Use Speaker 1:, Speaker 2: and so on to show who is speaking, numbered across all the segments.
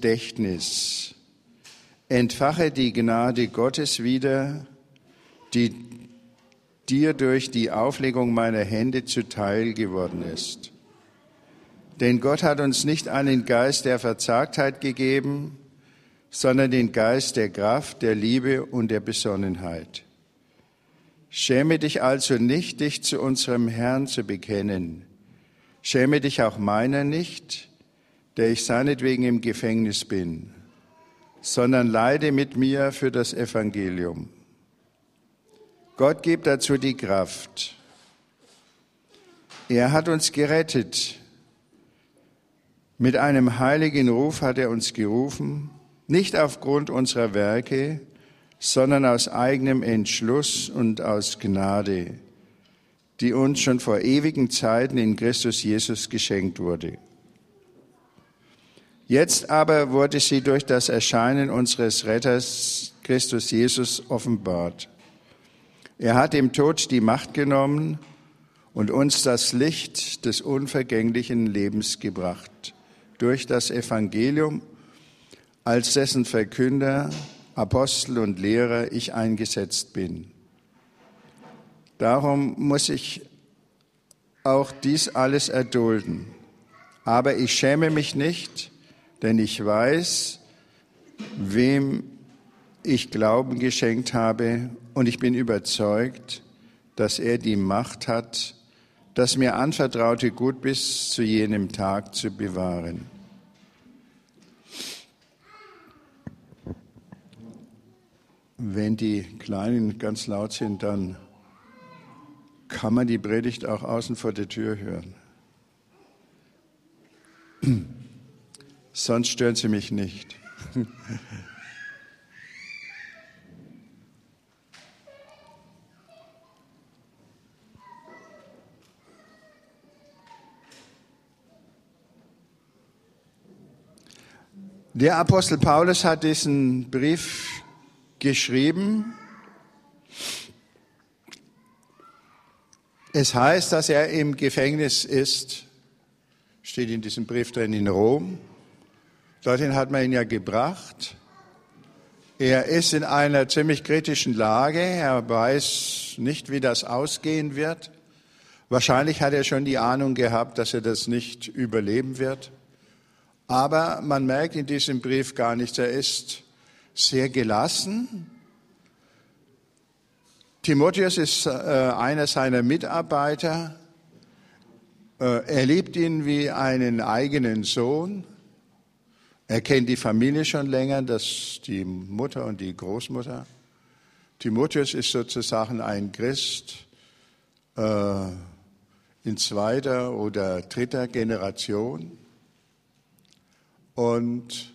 Speaker 1: Gedächtnis. Entfache die Gnade Gottes wieder, die dir durch die Auflegung meiner Hände zuteil geworden ist. Denn Gott hat uns nicht einen Geist der Verzagtheit gegeben, sondern den Geist der Kraft, der Liebe und der Besonnenheit. Schäme dich also nicht, dich zu unserem Herrn zu bekennen. Schäme dich auch meiner nicht, der ich seinetwegen im Gefängnis bin, sondern leide mit mir für das Evangelium. Gott gibt dazu die Kraft. Er hat uns gerettet. Mit einem heiligen Ruf hat er uns gerufen, nicht aufgrund unserer Werke, sondern aus eigenem Entschluss und aus Gnade, die uns schon vor ewigen Zeiten in Christus Jesus geschenkt wurde. Jetzt aber wurde sie durch das Erscheinen unseres Retters Christus Jesus offenbart. Er hat dem Tod die Macht genommen und uns das Licht des unvergänglichen Lebens gebracht durch das Evangelium, als dessen Verkünder, Apostel und Lehrer ich eingesetzt bin. Darum muss ich auch dies alles erdulden. Aber ich schäme mich nicht, denn ich weiß, wem ich Glauben geschenkt habe und ich bin überzeugt, dass er die Macht hat, das mir anvertraute Gut bis zu jenem Tag zu bewahren. Wenn die Kleinen ganz laut sind, dann kann man die Predigt auch außen vor der Tür hören. Sonst stören sie mich nicht. Der Apostel Paulus hat diesen Brief geschrieben. Es heißt, dass er im Gefängnis ist, steht in diesem Brief drin in Rom. Dorthin hat man ihn ja gebracht. Er ist in einer ziemlich kritischen Lage. Er weiß nicht, wie das ausgehen wird. Wahrscheinlich hat er schon die Ahnung gehabt, dass er das nicht überleben wird. Aber man merkt in diesem Brief gar nichts. Er ist sehr gelassen. Timotheus ist äh, einer seiner Mitarbeiter. Äh, er liebt ihn wie einen eigenen Sohn. Er kennt die Familie schon länger, das die Mutter und die Großmutter. Timotheus ist sozusagen ein Christ äh, in zweiter oder dritter Generation. Und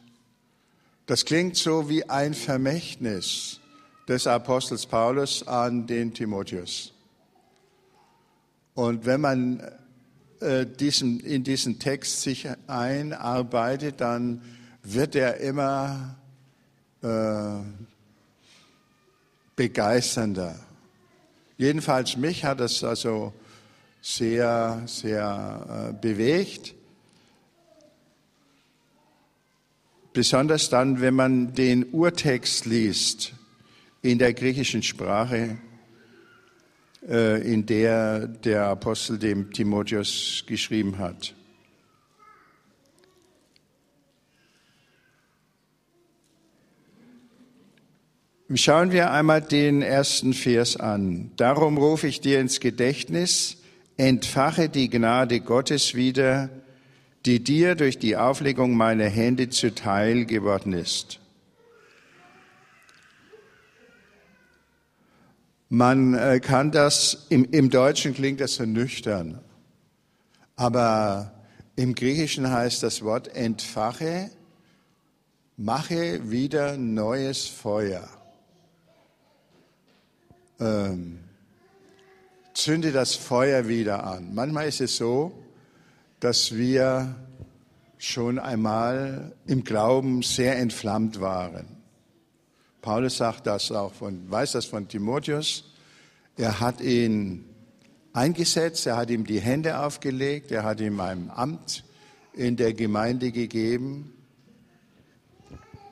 Speaker 1: das klingt so wie ein Vermächtnis des Apostels Paulus an den Timotheus. Und wenn man äh, diesen, in diesen Text sich einarbeitet, dann wird er immer äh, begeisternder. Jedenfalls mich hat es also sehr, sehr äh, bewegt. Besonders dann, wenn man den Urtext liest in der griechischen Sprache, äh, in der der Apostel dem Timotheus geschrieben hat. Schauen wir einmal den ersten Vers an. Darum rufe ich dir ins Gedächtnis, entfache die Gnade Gottes wieder, die dir durch die Auflegung meiner Hände zuteil geworden ist. Man äh, kann das, im, im Deutschen klingt das so nüchtern, aber im Griechischen heißt das Wort entfache, mache wieder neues Feuer. Ähm, zünde das Feuer wieder an. Manchmal ist es so, dass wir schon einmal im Glauben sehr entflammt waren. Paulus sagt das auch von, weiß das von Timotheus. Er hat ihn eingesetzt, er hat ihm die Hände aufgelegt, er hat ihm ein Amt in der Gemeinde gegeben.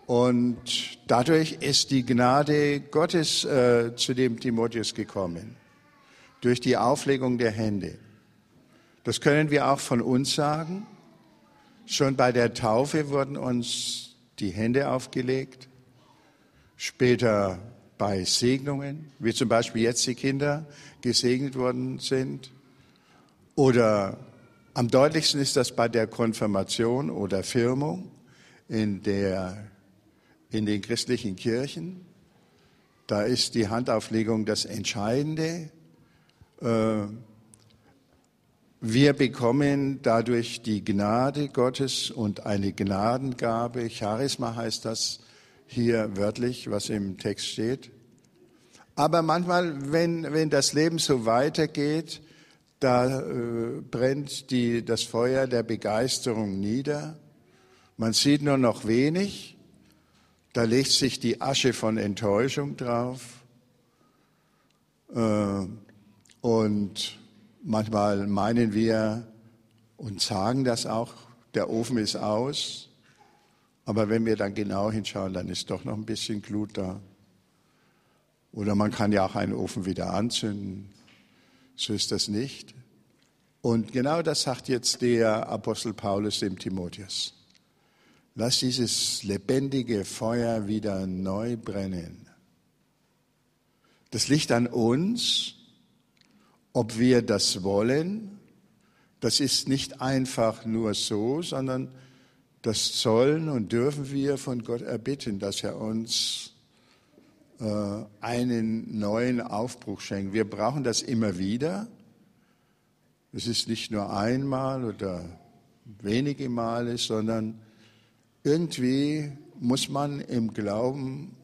Speaker 1: Und dadurch ist die Gnade Gottes äh, zu dem Timotheus gekommen, durch die Auflegung der Hände. Das können wir auch von uns sagen. Schon bei der Taufe wurden uns die Hände aufgelegt, später bei Segnungen, wie zum Beispiel jetzt die Kinder gesegnet worden sind, oder am deutlichsten ist das bei der Konfirmation oder Firmung in, der, in den christlichen Kirchen. Da ist die Handauflegung das Entscheidende. Äh, wir bekommen dadurch die Gnade Gottes und eine Gnadengabe. Charisma heißt das hier wörtlich, was im Text steht. Aber manchmal, wenn, wenn das Leben so weitergeht, da äh, brennt die, das Feuer der Begeisterung nieder. Man sieht nur noch wenig. Da legt sich die Asche von Enttäuschung drauf. Äh, und Manchmal meinen wir und sagen das auch, der Ofen ist aus. Aber wenn wir dann genau hinschauen, dann ist doch noch ein bisschen Glut da. Oder man kann ja auch einen Ofen wieder anzünden. So ist das nicht. Und genau das sagt jetzt der Apostel Paulus dem Timotheus. Lass dieses lebendige Feuer wieder neu brennen. Das liegt an uns, ob wir das wollen, das ist nicht einfach nur so, sondern das sollen und dürfen wir von Gott erbitten, dass er uns äh, einen neuen Aufbruch schenkt. Wir brauchen das immer wieder. Es ist nicht nur einmal oder wenige Male, sondern irgendwie muss man im Glauben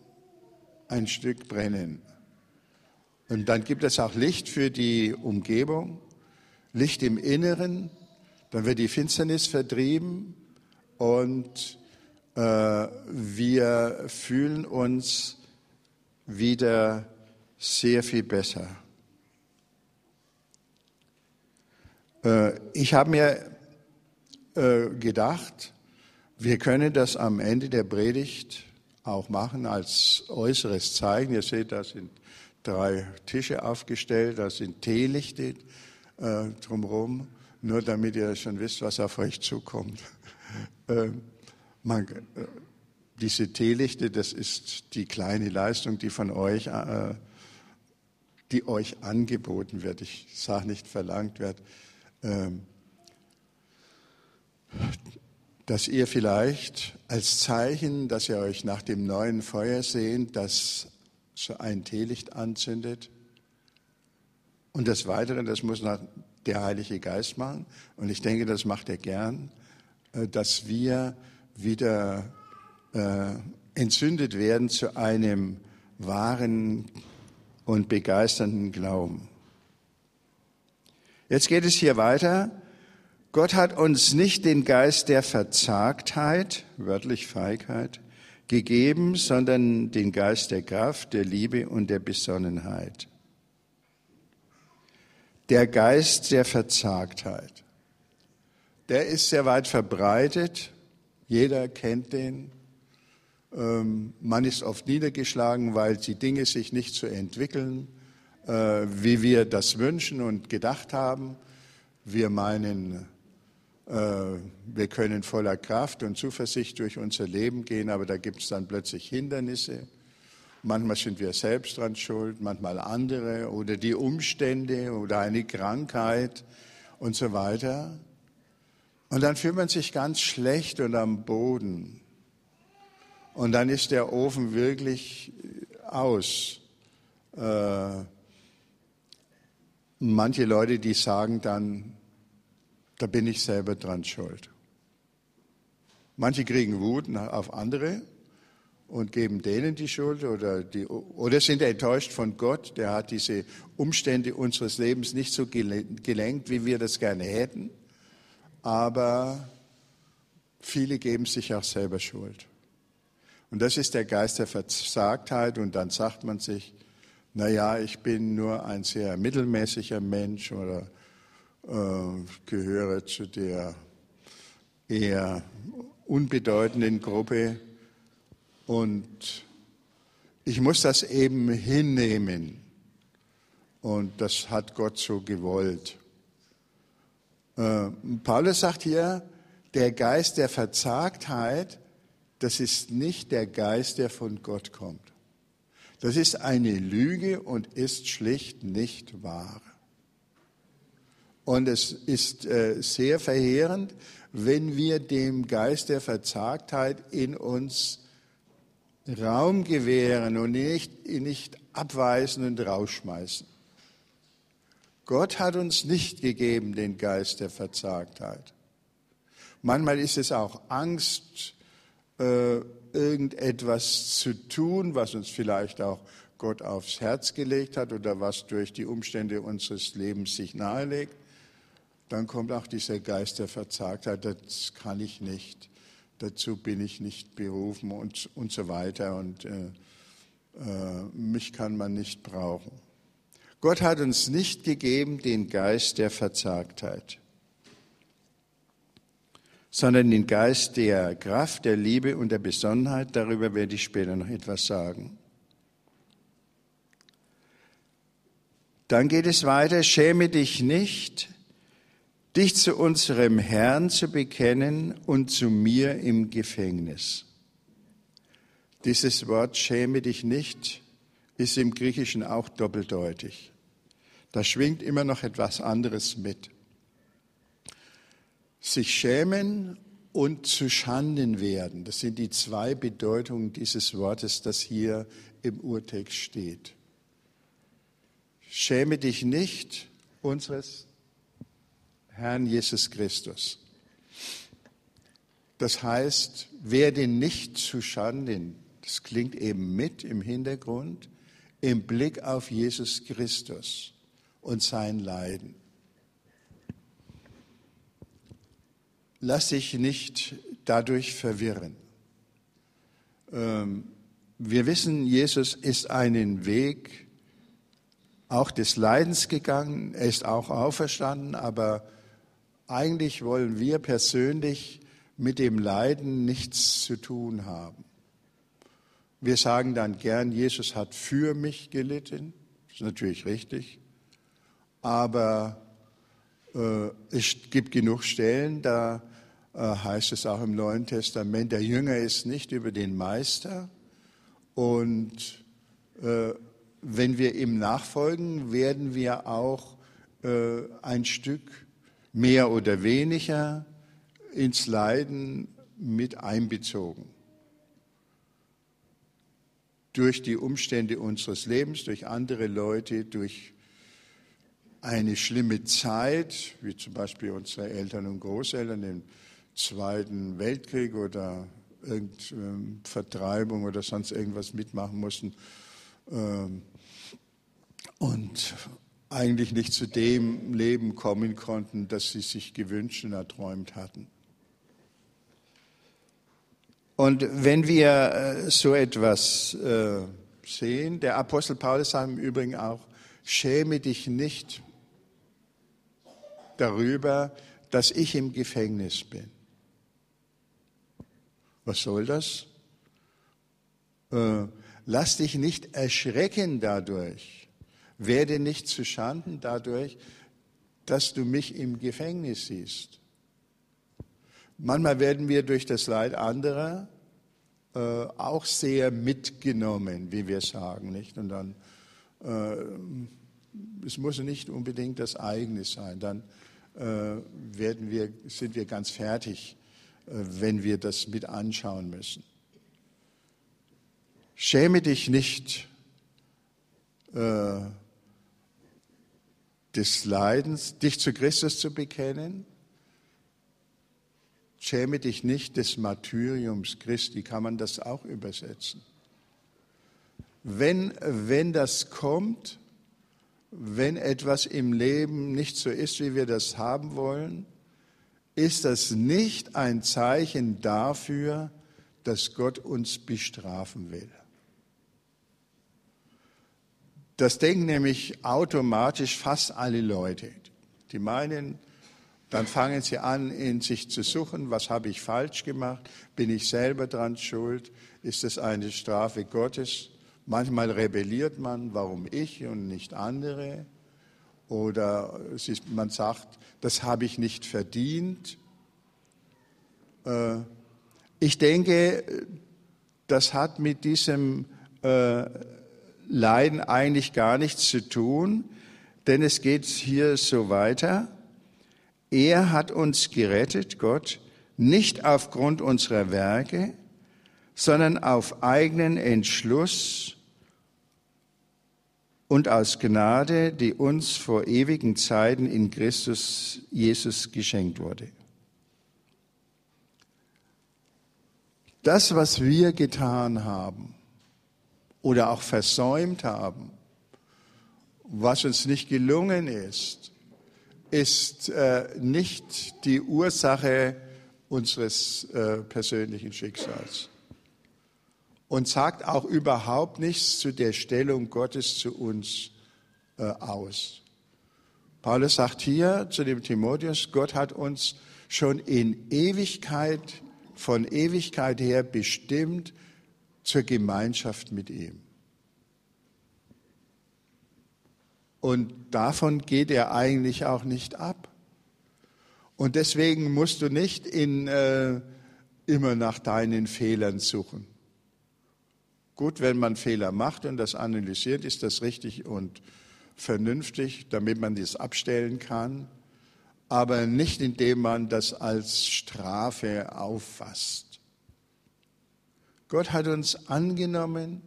Speaker 1: ein Stück brennen. Und dann gibt es auch Licht für die Umgebung, Licht im Inneren, dann wird die Finsternis vertrieben und äh, wir fühlen uns wieder sehr viel besser. Äh, ich habe mir äh, gedacht, wir können das am Ende der Predigt auch machen als äußeres Zeichen. Ihr seht, das sind drei Tische aufgestellt, da sind Teelichte äh, drumherum, nur damit ihr schon wisst, was auf euch zukommt. äh, man, äh, diese Teelichte, das ist die kleine Leistung, die von euch, äh, die euch angeboten wird. Ich sage nicht verlangt wird. Dass ihr vielleicht als Zeichen, dass ihr euch nach dem neuen Feuer sehnt, das so ein Teelicht anzündet. Und das Weitere, das muss der Heilige Geist machen. Und ich denke, das macht er gern, äh, dass wir wieder äh, entzündet werden zu einem wahren und begeisternden Glauben. Jetzt geht es hier weiter. Gott hat uns nicht den Geist der Verzagtheit, wörtlich Feigheit, gegeben, sondern den Geist der Kraft, der Liebe und der Besonnenheit. Der Geist der Verzagtheit, der ist sehr weit verbreitet. Jeder kennt den. Ähm, man ist oft niedergeschlagen, weil die Dinge sich nicht so entwickeln, äh, wie wir das wünschen und gedacht haben. Wir meinen, wir können voller Kraft und Zuversicht durch unser Leben gehen, aber da gibt es dann plötzlich Hindernisse. Manchmal sind wir selbst dran schuld, manchmal andere oder die Umstände oder eine Krankheit und so weiter. Und dann fühlt man sich ganz schlecht und am Boden. Und dann ist der Ofen wirklich aus. Äh, manche Leute, die sagen dann, da bin ich selber dran schuld. Manche kriegen Wut auf andere und geben denen die Schuld oder, die, oder sind enttäuscht von Gott, der hat diese Umstände unseres Lebens nicht so gelenkt, wie wir das gerne hätten. Aber viele geben sich auch selber Schuld. Und das ist der Geist der Versagtheit und dann sagt man sich, na ja, ich bin nur ein sehr mittelmäßiger Mensch oder gehöre zu der eher unbedeutenden Gruppe. Und ich muss das eben hinnehmen. Und das hat Gott so gewollt. Äh, Paulus sagt hier, der Geist der Verzagtheit, das ist nicht der Geist, der von Gott kommt. Das ist eine Lüge und ist schlicht nicht wahr. Und es ist äh, sehr verheerend, wenn wir dem Geist der Verzagtheit in uns Raum gewähren und nicht, nicht abweisen und rausschmeißen. Gott hat uns nicht gegeben den Geist der Verzagtheit. Manchmal ist es auch Angst, äh, irgendetwas zu tun, was uns vielleicht auch Gott aufs Herz gelegt hat oder was durch die Umstände unseres Lebens sich nahelegt. Dann kommt auch dieser Geist der Verzagtheit, das kann ich nicht, dazu bin ich nicht berufen und, und so weiter und äh, äh, mich kann man nicht brauchen. Gott hat uns nicht gegeben den Geist der Verzagtheit, sondern den Geist der Kraft, der Liebe und der Besonnenheit. Darüber werde ich später noch etwas sagen. Dann geht es weiter, schäme dich nicht, dich zu unserem Herrn zu bekennen und zu mir im Gefängnis. Dieses Wort schäme dich nicht ist im Griechischen auch doppeldeutig. Da schwingt immer noch etwas anderes mit. Sich schämen und zu Schanden werden, das sind die zwei Bedeutungen dieses Wortes, das hier im Urtext steht. Schäme dich nicht unseres Herrn Jesus Christus. Das heißt, werde nicht zu Schanden. Das klingt eben mit im Hintergrund im Blick auf Jesus Christus und sein Leiden. Lass dich nicht dadurch verwirren. Ähm, wir wissen, Jesus ist einen Weg auch des Leidens gegangen, er ist auch auferstanden, aber eigentlich wollen wir persönlich mit dem Leiden nichts zu tun haben. Wir sagen dann gern, Jesus hat für mich gelitten. Das ist natürlich richtig. Aber äh, es gibt genug Stellen, da äh, heißt es auch im Neuen Testament, der Jünger ist nicht über den Meister. Und äh, wenn wir ihm nachfolgen, werden wir auch äh, ein Stück mehr oder weniger ins Leiden mit einbezogen. Durch die Umstände unseres Lebens, durch andere Leute, durch eine schlimme Zeit, wie zum Beispiel unsere Eltern und Großeltern im Zweiten Weltkrieg oder ähm, Vertreibung oder sonst irgendwas mitmachen mussten ähm, und eigentlich nicht zu dem Leben kommen konnten, das sie sich gewünscht und erträumt hatten. Und wenn wir äh, so etwas äh, sehen, der Apostel Paulus sagt im Übrigen auch, schäme dich nicht darüber, dass ich im Gefängnis bin. Was soll das? Äh, lass dich nicht erschrecken dadurch. Werde nicht zu Schanden dadurch, dass du mich im Gefängnis siehst. Manchmal werden wir durch das Leid anderer äh, auch sehr mitgenommen, wie wir sagen, nicht? Und dann, äh, es muss nicht unbedingt das eigene sein. Dann äh, werden wir, sind wir ganz fertig, äh, wenn wir das mit anschauen müssen. Schäme dich nicht äh, des Leidens, dich zu Christus zu bekennen Schäme dich nicht des Martyriums Christi, kann man das auch übersetzen. Wenn, wenn das kommt, wenn etwas im Leben nicht so ist, wie wir das haben wollen, ist das nicht ein Zeichen dafür, dass Gott uns bestrafen will. Das denken nämlich automatisch fast alle Leute. Die meinen, Dann fangen sie an, in sich zu suchen, was habe ich falsch gemacht? Bin ich selber dran schuld? Ist es eine Strafe Gottes? Manchmal rebelliert man, warum ich und nicht andere? Oder man sagt, das habe ich nicht verdient. Äh, ich denke, das hat mit diesem äh, Leiden eigentlich gar nichts zu tun, denn es geht hier so weiter. Er hat uns gerettet, Gott, nicht aufgrund unserer Werke, sondern auf eigenen Entschluss und aus Gnade, die uns vor ewigen Zeiten in Christus Jesus geschenkt wurde. Das, was wir getan haben oder auch versäumt haben, was uns nicht gelungen ist, ist äh, nicht die Ursache unseres äh, persönlichen Schicksals und sagt auch überhaupt nichts zu der Stellung Gottes zu uns äh, aus. Paulus sagt hier zu dem Timotheus, Gott hat uns schon in Ewigkeit, von Ewigkeit her bestimmt zur Gemeinschaft mit ihm. Und davon geht er eigentlich auch nicht ab. Und deswegen musst du nicht in, äh, immer nach deinen Fehlern suchen. Gut, wenn man Fehler macht und das analysiert, ist das richtig und vernünftig, damit man das abstellen kann, aber nicht indem man das als Strafe auffasst. Gott hat uns angenommen,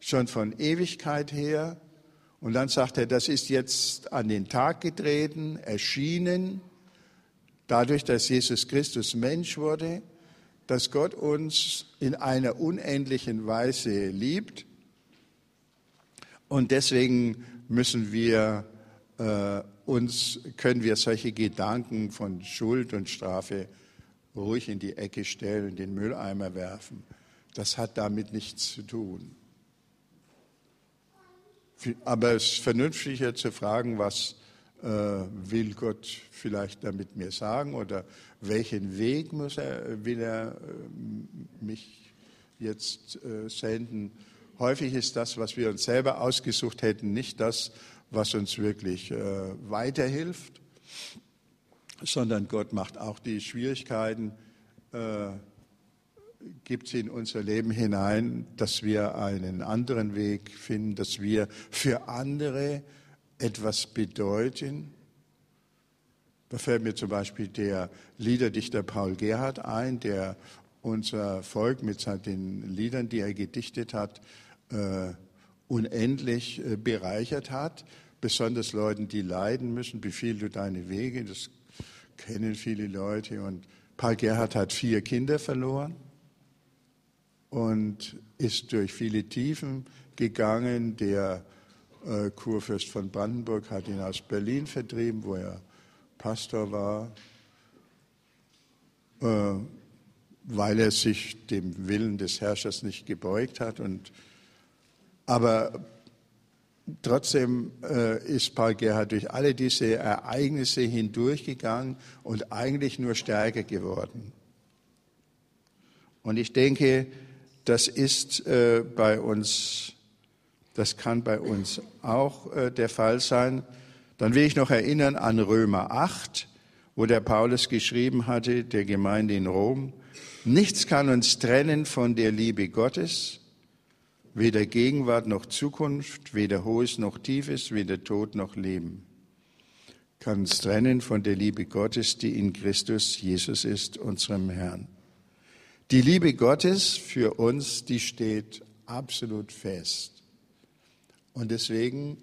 Speaker 1: schon von Ewigkeit her, und dann sagt er, das ist jetzt an den Tag getreten, erschienen, dadurch, dass Jesus Christus Mensch wurde, dass Gott uns in einer unendlichen Weise liebt. Und deswegen müssen wir äh, uns, können wir solche Gedanken von Schuld und Strafe ruhig in die Ecke stellen, den Mülleimer werfen. Das hat damit nichts zu tun. Aber es ist vernünftiger zu fragen, was äh, will Gott vielleicht damit mir sagen oder welchen Weg muss er, will er äh, mich jetzt äh, senden. Häufig ist das, was wir uns selber ausgesucht hätten, nicht das, was uns wirklich weiterhilft, sondern Gott macht auch die Schwierigkeiten, gibt sie in unser Leben hinein, dass wir einen anderen Weg finden, dass wir für andere etwas bedeuten. Da fällt mir zum Beispiel der Liederdichter Paul Gerhard ein, der unser Volk mit den Liedern, die er gedichtet hat, äh, unendlich äh, bereichert hat. Besonders Leuten, die leiden müssen, befiehl du deine Wege. Das kennen viele Leute. Und Paul Gerhard hat vier Kinder verloren und ist durch viele Tiefen gegangen. Der äh, Kurfürst von Brandenburg hat ihn aus Berlin vertrieben, wo er Pastor war, äh, weil er sich dem Willen des Herrschers nicht gebeugt hat. Und, aber trotzdem äh, ist Paul Gerhard durch alle diese Ereignisse hindurchgegangen und eigentlich nur stärker geworden. Und ich denke, das ist äh, bei uns, das kann bei uns auch äh, der Fall sein. Dann will ich noch erinnern an Römer 8, wo der Paulus geschrieben hatte, der Gemeinde in Rom, nichts kann uns trennen von der Liebe Gottes, weder Gegenwart noch Zukunft, weder Hohes noch Tiefes, weder Tod noch Leben kann uns trennen von der Liebe Gottes, die in Christus Jesus ist, unserem Herrn. Die Liebe Gottes für uns, die steht absolut fest. Und deswegen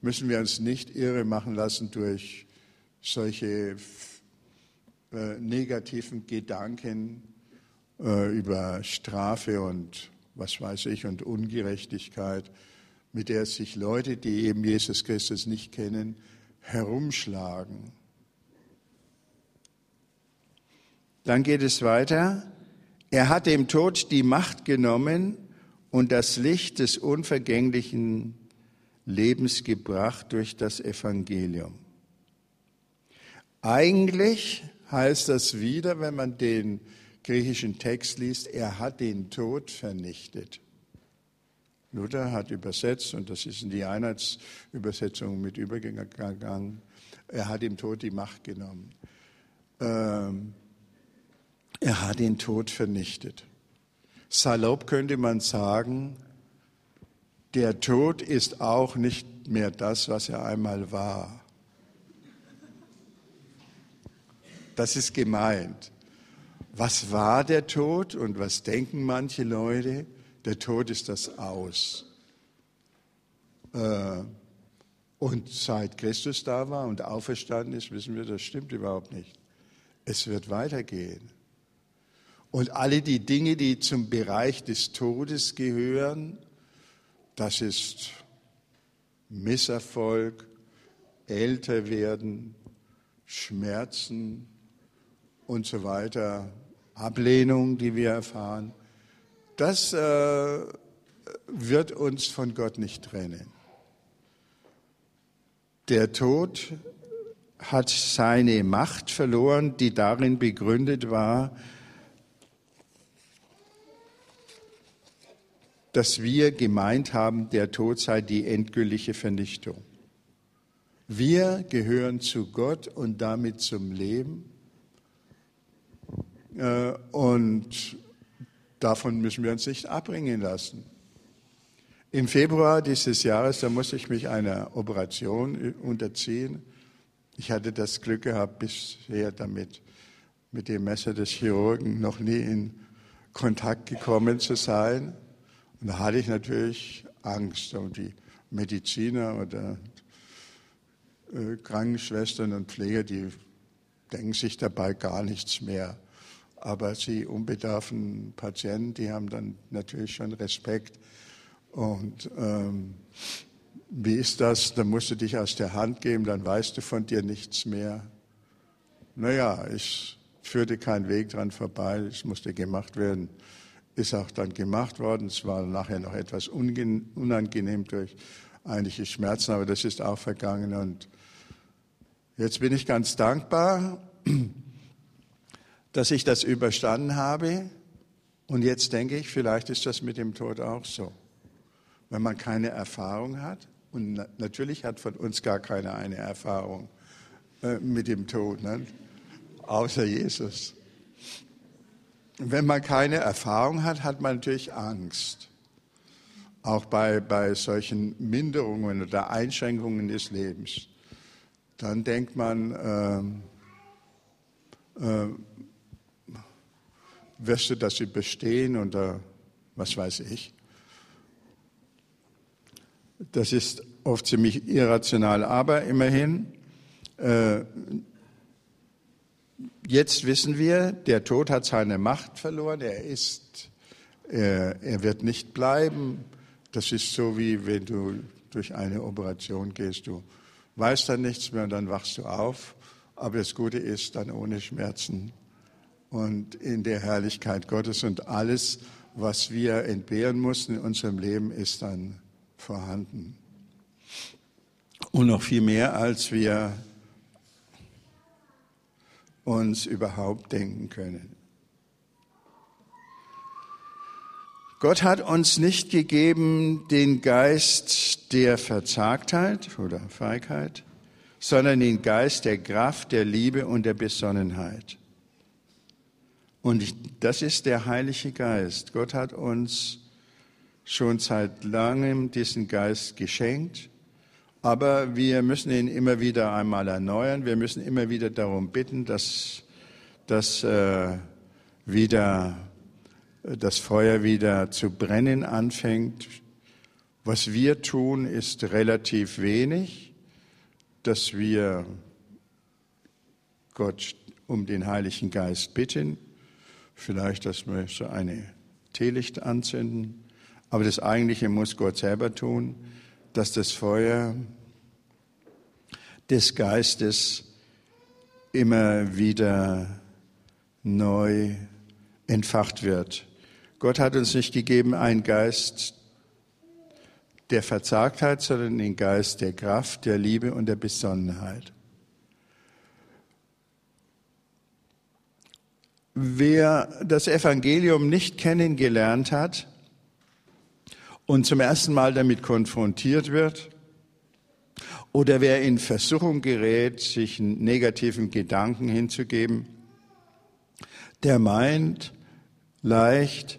Speaker 1: müssen wir uns nicht irre machen lassen durch solche äh, negativen Gedanken äh, über Strafe und was weiß ich und Ungerechtigkeit, mit der sich Leute, die eben Jesus Christus nicht kennen, herumschlagen. Dann geht es weiter. Er hat dem Tod die Macht genommen und das Licht des unvergänglichen Lebens gebracht durch das Evangelium. Eigentlich heißt das wieder, wenn man den griechischen Text liest, er hat den Tod vernichtet. Luther hat übersetzt, und das ist in die Einheitsübersetzung mit übergegangen, er hat dem Tod die Macht genommen. Ähm, er hat den Tod vernichtet. Salopp könnte man sagen, der Tod ist auch nicht mehr das, was er einmal war. Das ist gemeint. Was war der Tod und was denken manche Leute? Der Tod ist das Aus. Äh, und seit Christus da war und auferstanden ist, wissen wir, das stimmt überhaupt nicht. Es wird weitergehen. Und alle die Dinge, die zum Bereich des Todes gehören, das ist Misserfolg, älter werden, Schmerzen und so weiter, Ablehnung, die wir erfahren, das äh, wird uns von Gott nicht trennen. Der Tod hat seine Macht verloren, die darin begründet war, dass wir gemeint haben, der Tod sei die endgültige Vernichtung. Wir gehören zu Gott und damit zum Leben. Äh, und davon müssen wir uns nicht abbringen lassen. Im Februar dieses Jahres, da musste ich mich einer Operation unterziehen. Ich hatte das Glück gehabt, bisher damit mit dem Messer des Chirurgen noch nie in Kontakt gekommen zu sein. Und da hatte ich natürlich Angst. Und die Mediziner oder äh, Krankenschwestern und Pfleger, die denken sich dabei gar nichts mehr. Aber sie unbedarfen Patienten, die haben dann natürlich schon Respekt. Und ähm, wie ist das? Dann musst du dich aus der Hand geben, dann weißt du von dir nichts mehr. Naja, ich führte keinen Weg dran vorbei, es musste gemacht werden. Ist auch dann gemacht worden. Es war nachher noch etwas unangenehm durch einige Schmerzen, aber das ist auch vergangen. Und jetzt bin ich ganz dankbar, dass ich das überstanden habe. Und jetzt denke ich, vielleicht ist das mit dem Tod auch so. Wenn man keine Erfahrung hat, und natürlich hat von uns gar keiner eine Erfahrung äh, mit dem Tod, ne? außer Jesus. Wenn man keine Erfahrung hat, hat man natürlich Angst. Auch bei, bei solchen Minderungen oder Einschränkungen des Lebens. Dann denkt man, äh, äh, wirst du das überstehen oder was weiß ich. Das ist oft ziemlich irrational, aber immerhin, äh, jetzt wissen wir, der Tod hat seine Macht verloren, er ist, er, er wird nicht bleiben. Das ist so wie wenn du durch eine Operation gehst, du weißt dann nichts mehr und dann wachst du auf. Aber das Gute ist dann ohne Schmerzen und in der Herrlichkeit Gottes und alles, was wir entbehren mussten in unserem Leben, ist dann vorhanden. Und noch viel mehr, als wir uns überhaupt denken können. Gott hat uns nicht gegeben den Geist der Verzagtheit oder Feigheit, sondern den Geist der Kraft, der Liebe und der Besonnenheit. Und das ist der Heilige Geist. Gott hat uns schon seit langem diesen Geist geschenkt. Aber wir müssen ihn immer wieder einmal erneuern. Wir müssen immer wieder darum bitten, dass, dass äh, wieder das Feuer wieder zu brennen anfängt. Was wir tun, ist relativ wenig, dass wir Gott um den Heiligen Geist bitten. Vielleicht, dass wir so eine Teelicht anzünden aber das Eigentliche muss Gott selber tun, dass das Feuer des Geistes immer wieder neu entfacht wird. Gott hat uns nicht gegeben einen Geist der Verzagtheit, sondern den Geist der Kraft, der Liebe und der Besonnenheit. wer das Evangelium nicht kennengelernt hat und zum ersten Mal damit konfrontiert wird, oder wer in Versuchung gerät, sich negativen Gedanken hinzugeben, der meint leicht,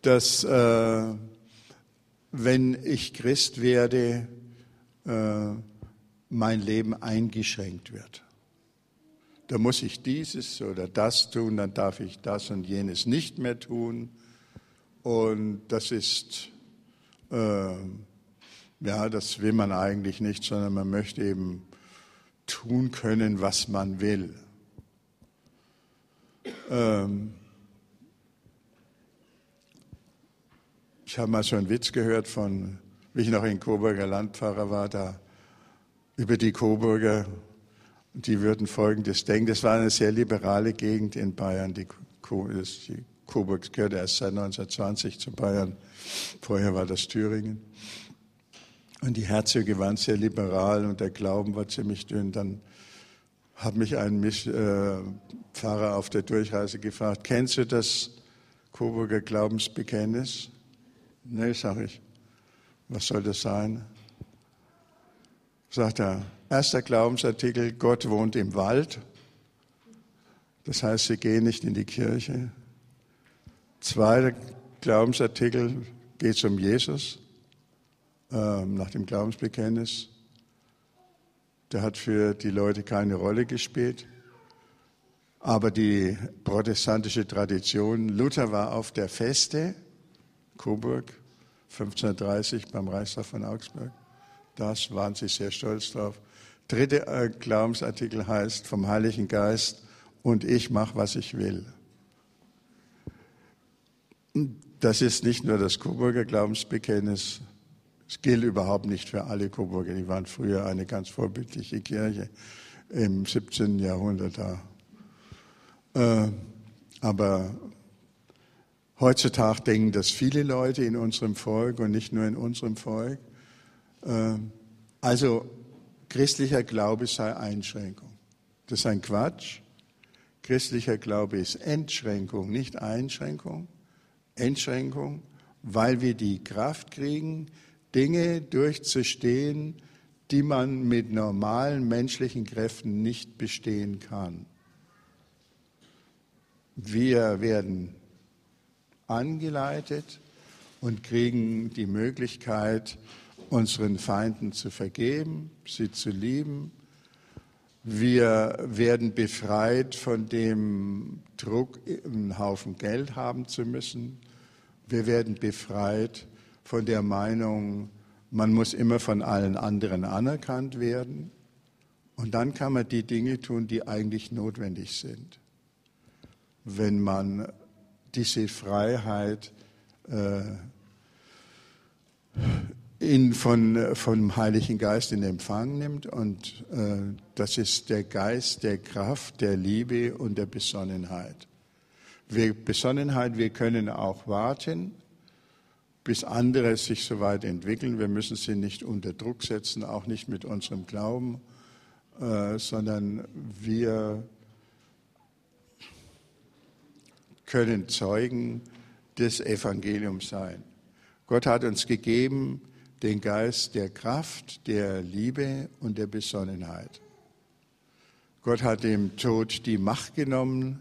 Speaker 1: dass äh, wenn ich Christ werde, äh, mein Leben eingeschränkt wird. Da muss ich dieses oder das tun, dann darf ich das und jenes nicht mehr tun. Und das ist, äh, ja, das will man eigentlich nicht, sondern man möchte eben tun können, was man will. Ähm, ich habe mal so einen Witz gehört von, wie ich noch in Coburger Landpfarrer war, da über die Coburger, die würden Folgendes denken. Das war eine sehr liberale Gegend in Bayern. Die, die Coburg gehörte erst seit 1920 zu Bayern. Vorher war das Thüringen. Und die Herzöge waren sehr liberal und der Glauben war ziemlich dünn. Dann hat mich ein Misch, äh, Pfarrer auf der Durchreise gefragt, kennst du das Coburger Glaubensbekenntnis? Nee, sage ich. Was soll das sein? Sagt er, erster Glaubensartikel, Gott wohnt im Wald. Das heißt, sie gehen nicht in die Kirche. Zweiter Glaubensartikel geht es um Jesus nach dem Glaubensbekenntnis. Der hat für die Leute keine Rolle gespielt. Aber die protestantische Tradition, Luther war auf der Feste, Coburg, 1530 beim Reichstag von Augsburg. Das waren sie sehr stolz drauf. Dritter äh, Glaubensartikel heißt vom Heiligen Geist und ich mache, was ich will. Das ist nicht nur das Coburger Glaubensbekenntnis, es gilt überhaupt nicht für alle Coburger. Die waren früher eine ganz vorbildliche Kirche im 17. Jahrhundert da. Äh, aber heutzutage denken das viele Leute in unserem Volk und nicht nur in unserem Volk. Äh, also christlicher Glaube sei Einschränkung. Das ist ein Quatsch. Christlicher Glaube ist Entschränkung, nicht Einschränkung. Entschränkung, weil wir die Kraft kriegen, Dinge durchzustehen, die man mit normalen menschlichen Kräften nicht bestehen kann. Wir werden angeleitet und kriegen die Möglichkeit, unseren Feinden zu vergeben, sie zu lieben. Wir werden befreit von dem Druck, einen Haufen Geld haben zu müssen. Wir werden befreit von der Meinung, man muss immer von allen anderen anerkannt werden. Und dann kann man die Dinge tun, die eigentlich notwendig sind. Wenn man diese Freiheit äh, in, von, vom Heiligen Geist in Empfang nimmt. Und äh, das ist der Geist der Kraft, der Liebe und der Besonnenheit. Wir, Besonnenheit, wir können auch warten bis andere sich so weit entwickeln. Wir müssen sie nicht unter Druck setzen, auch nicht mit unserem Glauben, äh, sondern wir können Zeugen des Evangeliums sein. Gott hat uns gegeben den Geist der Kraft, der Liebe und der Besonnenheit. Gott hat dem Tod die Macht genommen,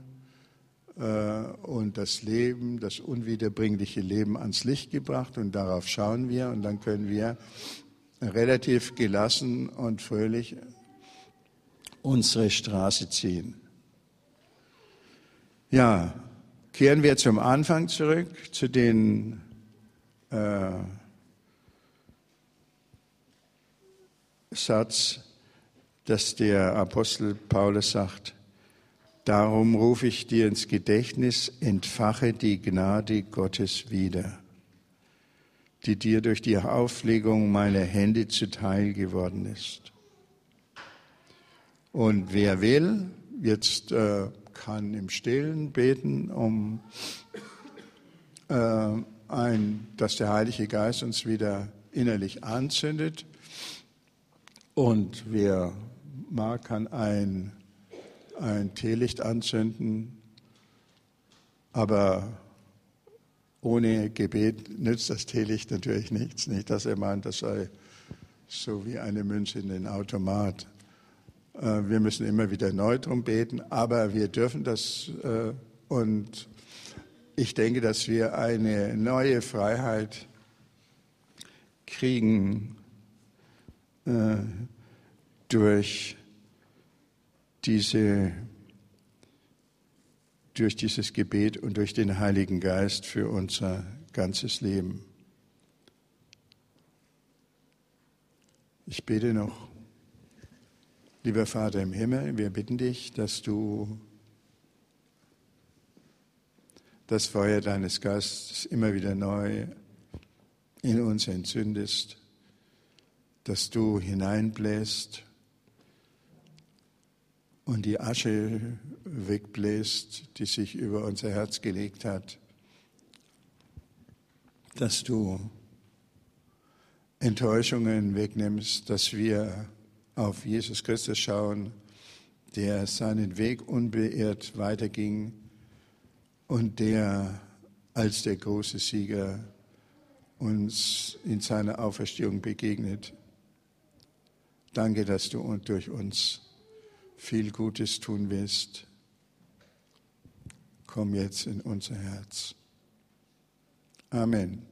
Speaker 1: und das Leben, das unwiederbringliche Leben ans Licht gebracht und darauf schauen wir und dann können wir relativ gelassen und fröhlich unsere Straße ziehen. Ja, kehren wir zum Anfang zurück, zu den äh, Satz, dass der Apostel Paulus sagt, Darum rufe ich dir ins Gedächtnis, entfache die Gnade Gottes wieder, die dir durch die Auflegung meiner Hände zuteil geworden ist. Und wer will, jetzt äh, kann im Stillen beten, um äh, ein, dass der Heilige Geist uns wieder innerlich anzündet. Und wer mag, kann ein ein Teelicht anzünden Aber ohne Gebet nützt das Teelicht natürlich nichts. Nicht, dass er meint, das sei so wie eine Münze in den Automat. Äh, wir müssen immer wieder neu drum beten, aber wir dürfen das äh, und ich denke, dass wir eine neue Freiheit kriegen äh, durch diese durch dieses Gebet und durch den Heiligen Geist für unser ganzes Leben. Ich bete noch. Lieber Vater im Himmel, wir bitten dich, dass du das Feuer deines Geistes immer wieder neu in uns entzündest, dass du hineinbläst und die Asche wegbläst, die sich über unser Herz gelegt hat, dass du Enttäuschungen wegnimmst, dass wir auf Jesus Christus schauen, der seinen Weg unbeirrt weiterging und der als der große Sieger uns in seiner Auferstehung begegnet. Danke, dass du durch uns viel Gutes tun wirst. Komm jetzt in unser Herz. Amen.